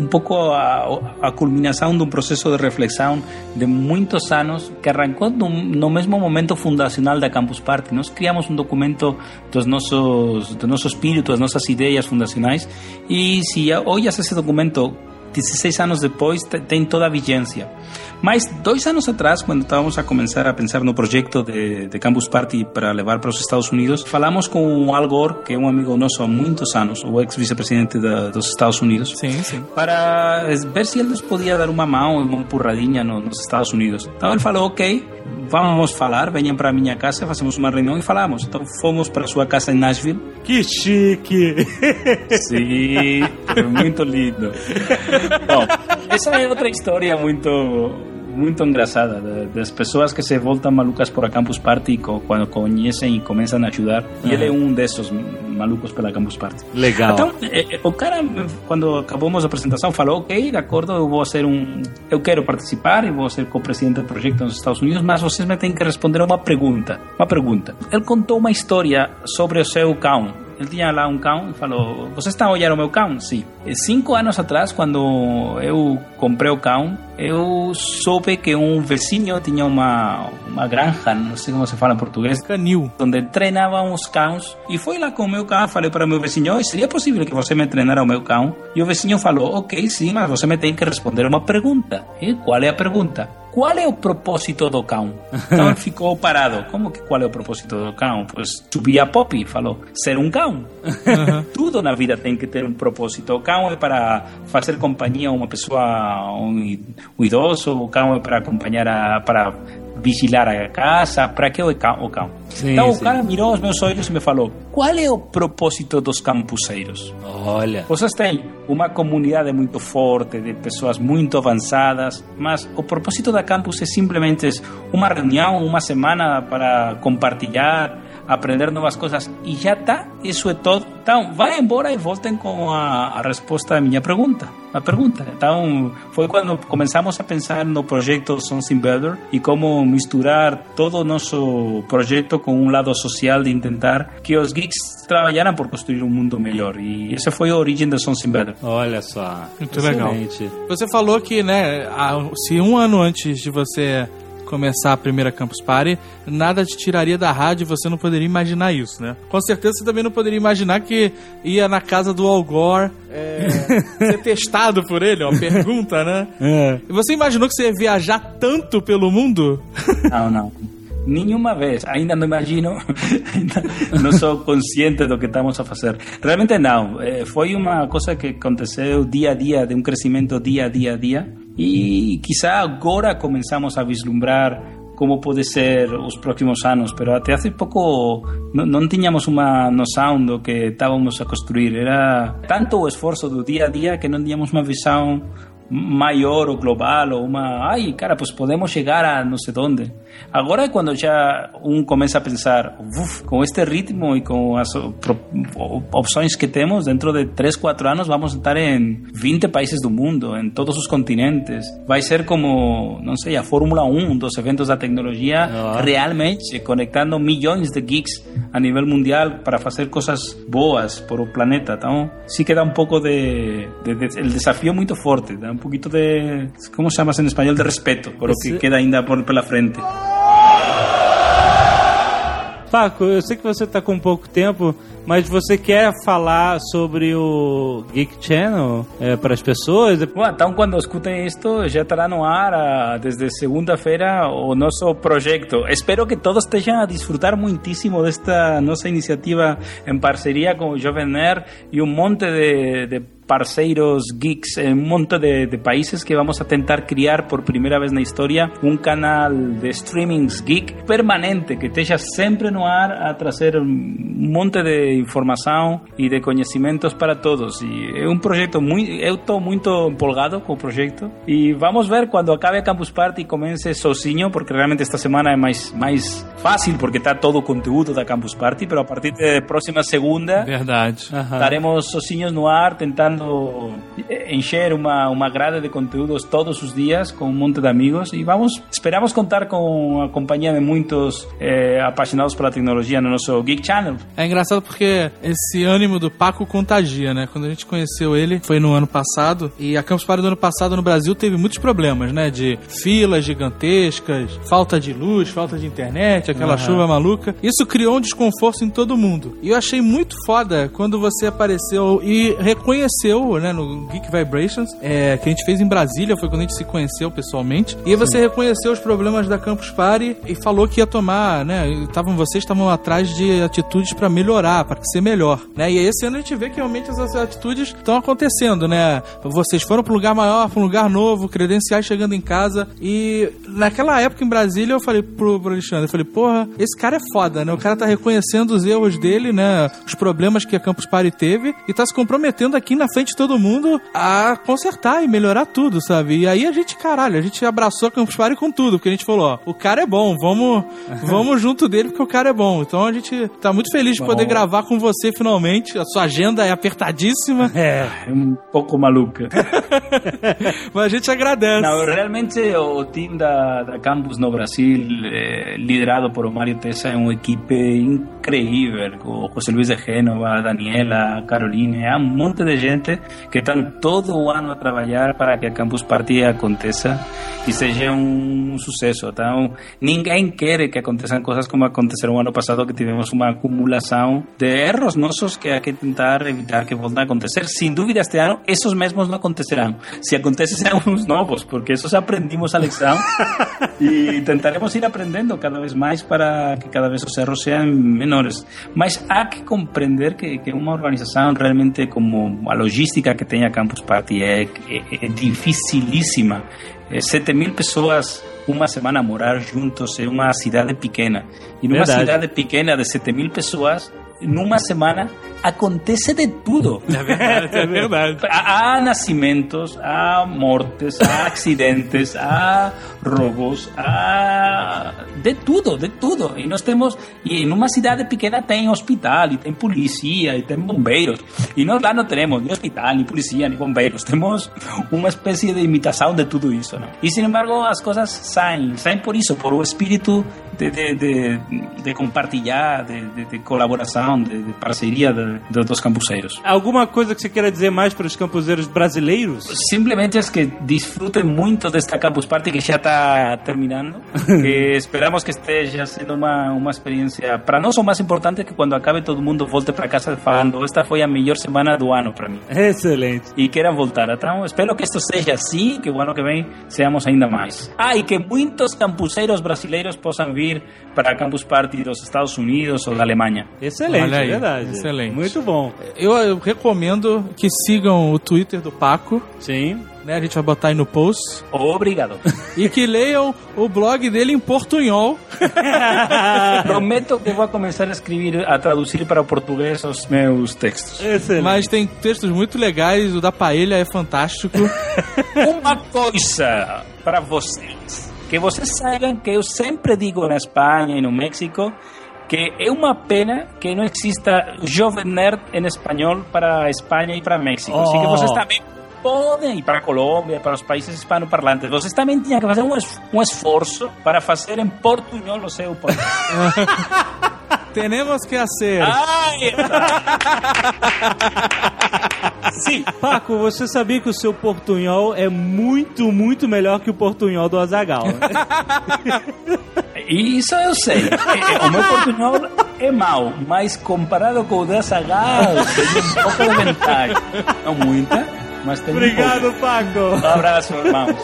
um pouco a, a culminação de um processo de reflexão de muitos anos que arrancou no, no mesmo momento fundacional da Campus Party. Nós criamos um documento dos nossos, do nosso espírito, das nossas ideias fundacionais e se olhas esse documento argumento 16 anos depois te- tem toda a vigência. Mas dois anos atrás, quando estávamos a começar a pensar no projeto de, de Campus Party para levar para os Estados Unidos, falamos com o Al Gore, que é um amigo nosso há muitos anos, o ex-vice-presidente dos Estados Unidos, sim, sim. para ver se ele nos podia dar uma mão, uma empurradinha no- nos Estados Unidos. Então ele falou, ok, vamos falar, venham para a minha casa, fazemos uma reunião e falamos. Então fomos para a sua casa em Nashville. Que chique! Sim, é muito lindo. Bom, essa é outra história muito muito engraçada da- das pessoas que se voltam malucas por a Campus Party quando conhecem e começam a ajudar. E ele é um desses malucos pela Campus Party. Legal. Então, eh, o cara, quando acabamos a apresentação, falou: Ok, de acordo, eu vou ser um. Eu quero participar e vou ser co-presidente do projeto nos Estados Unidos, mas vocês me têm que responder uma pergunta. Uma pergunta. Ele contou uma história sobre o seu cão. Ele tinha lá um cão e falou: Você está a olhar o meu cão? Sim. E Cinco anos atrás, quando eu comprei o cão, eu soube que um vizinho tinha uma, uma granja, não sei como se fala em português. Canil. Onde treinavam os cães. E foi lá com o meu cão, falei para o meu vizinho: "Oi, seria possível que você me treinara o meu cão? E o vizinho falou: Ok, sim, mas você me tem que responder uma pergunta. E qual é a pergunta? Qual é o propósito do cão? Então ele ficou parado. Como que qual é o propósito do cão? Pues subir a Pop e falou: ser um cão. Tudo na vida tem que ter um propósito. O cão é para fazer companhia a uma pessoa, um, um idoso. O cão é para acompanhar, a, para vigilar a casa, para que o cão? Sim, então sim. o cara mirou os meus olhos e me falou: qual é o propósito dos campuseiros? Olha. Vocês têm uma comunidade muito forte, de pessoas muito avançadas, mas o propósito da campus é simplesmente uma reunião, uma semana para compartilhar, aprender novas coisas e já está, isso é todo. Então, vai embora e voltem com a, a resposta à minha pergunta. A pergunta. Então, foi quando começamos a pensar no projeto Something Better e como misturar todo o nosso projeto com um lado social de tentar que os geeks trabalharam por construir um mundo melhor. E essa foi a origem da Something Better. Olha só. Muito legal. Excelente. Você falou que, né, se um ano antes de você começar a primeira Campus Party, nada te tiraria da rádio e você não poderia imaginar isso, né? Com certeza você também não poderia imaginar que ia na casa do Al Gore é, ser testado por ele, ó, pergunta, né? É. E você imaginou que você ia viajar tanto pelo mundo? Não, não. Nenhuma vez. Ainda não imagino. ainda não sou consciente do que estamos a fazer. Realmente não. Eh, Foi uma coisa que aconteceu dia a dia, de um crescimento dia a dia a dia. E quizá agora começamos a vislumbrar como pode ser os próximos anos, pero até hace pouco não, não tínhamos uma noção do que estávamos a construir. Era tanto o esforço do dia a dia que não tínhamos uma visão maior ou global ou uma, ai, cara, pues podemos chegar a não sei onde. Agora é quando já um começa a pensar, "Uf, com este ritmo e com as opções que temos, dentro de 3, 4 anos vamos estar em 20 países do mundo, em todos os continentes. Vai ser como, não sei, a Fórmula 1 dos eventos da tecnologia, Ah. realmente conectando milhões de geeks a nível mundial para fazer coisas boas por o planeta. Então, sí que dá um pouco de, de, de- el desafío muito forte, dá um pouquito de, como se chama em espanhol, de respeto por o que queda ainda por pela frente. Paco, eu sei que você está com pouco tempo, mas você quer falar sobre o Geek Channel para as pessoas? Bom, então quando escutem isto, já estará no ar ah, desde segunda-feira o nosso projeto. Espero que todos estejam a desfrutar muitíssimo desta nossa iniciativa em parceria com o Jovem Nerd e um monte de, de parceiros geeks en un montón de, de países que vamos a tentar criar por primera vez na historia un canal de streamings geek permanente que esteja sempre no ar a trazer um monte de informação e de conhecimentos para todos. E é um projeto muito eu estou muito empolgado com o projeto e vamos ver quando acabe a Campus Party e comece sozinho porque realmente esta semana é mais mais fácil porque está todo o conteúdo da Campus Party pero a partir de próxima segunda Verdade. Estaremos sozinhos no ar tentando encher uma, uma grade de conteúdos todos os dias com um monte de amigos e vamos, esperamos contar com a companhia de muitos eh, apaixonados pela tecnologia no nosso Geek Channel. É engraçado porque esse ânimo do Paco contagia, né? Quando a gente conheceu ele, foi no ano passado, e a Campus Party do ano passado no Brasil teve muitos problemas, né? De filas gigantescas, falta de luz, falta de internet, aquela Aham. chuva maluca. Isso criou um desconforto em todo mundo. E eu achei muito foda quando você apareceu e reconheceu, né, no Geek Vibrations, é, que a gente fez em Brasília, foi quando a gente se conheceu pessoalmente. E aí você reconheceu os problemas da Campus Party e falou que ia tomar, né? Estavam, vocês estavam atrás de atitudes pra melhorar, pra ser melhor, né? E aí esse ano a gente vê que realmente essas atitudes estão acontecendo, né? Vocês foram pra um lugar maior, pra um lugar novo, credenciais chegando em casa. E naquela época em Brasília eu falei pro, pro Alexandre, eu falei, porra, esse cara é foda, né? O cara tá reconhecendo os erros dele, né? Os problemas que a Campus Party teve e tá se comprometendo aqui na frente de todo mundo a consertar e melhorar tudo, sabe? E aí a gente, caralho, a gente abraçou a Campus Party com tudo, porque a gente falou, ó, o cara é bom, vamos, vamos junto dele porque o cara é bom. Então a gente tá muito feliz de poder Bom. gravar com você finalmente. A sua agenda é apertadíssima. É, é um pouco maluca. Mas a gente agradece. Não, realmente o time da, da Campus no Brasil, eh, liderado por Mário Tessa, é uma equipe incrível, com o José Luis de Génova, a Daniela, a Caroline, há um monte de gente que estão todo o ano a trabalhar para que a Campus Party aconteça e seja um sucesso. Então, ninguém quer que aconteçam coisas como aconteceram o ano passado, que tivemos uma acumulação de erros nossos que há que tentar evitar que voltem a acontecer. Sem dúvida, este ano, esses mesmos não acontecerão. Se acontecem, serão uns novos, porque esses aprendimos a lição e tentaremos ir aprendendo cada vez mais para que cada vez os erros sejam menores. Mas há que compreender que, que uma organização realmente como a logística que tem a Campus Party é, é, é dificilíssima. É 7 mil pessoas uma semana morar juntos em uma cidade pequena. E numa Verdade. cidade pequena de 7 mil pessoas, numa semana acontece de tudo. É verdade, é verdade. Há nascimentos, há mortes, há acidentes, há roubos, há de tudo, de tudo. E nós temos, e numa cidade pequena tem hospital, e tem polícia, e tem bombeiros. E nós lá não temos nem hospital, nem polícia, nem bombeiros. Temos uma espécie de imitação de tudo isso. Não? E, sin embargo, as coisas saem. Saem por isso, por o espírito de, de, de, de compartilhar, de, de, de colaboração, de, de parceria de, de, dos campuseiros. Alguma coisa que você queira dizer mais para os campuseiros brasileiros? Simplemente es que disfruten muito desta Campus Party que já está terminando. que esperamos que esteja sendo uma, uma experiência. Para nós, o mais importante é que quando acabe todo mundo volte para casa falando: esta foi a melhor semana do ano para mim. Excelente. E queiram voltar. Então, espero que isto seja assim, que o ano que vem seamos ainda mais. Ah, e que muitos campuseiros brasileiros possam vir para a Campus Party dos Estados Unidos ou da Alemanha. Excelente, Olha aí, verdade. excelente. Muito bom. Eu, eu recomendo que sigam o Twitter do Paco. Sim. Né, a gente vai botar aí no post. Obrigado. E que leiam o blog dele em portunhol. Prometo que vou começar a escrever, a traduzir para o português os meus textos. Mas tem textos muito legais, o da Paella é fantástico. Uma coisa para vocês. Que vocês saibam que eu sempre digo na Espanha e no México que é uma pena que não exista Jovem Nerd em espanhol para a Espanha e para México. Assim que Oh. vocês também podem ir para a Colômbia, para os países hispanoparlantes. Vocês também tinham que fazer um, es- um esforço para fazer em portunhol o seu podcast. Tenemos que hacer. Ai, Sim. Paco, você sabia que o seu portunhol é muito, muito melhor que o portunhol do Azagal? Isso eu sei. Eh, O meu portunhol é mau, mas comparado com o da Sagal, tem um pouco de vantagem. Não muita, mas tem um Obrigado, pouco. Paco. Um abraço, irmãos.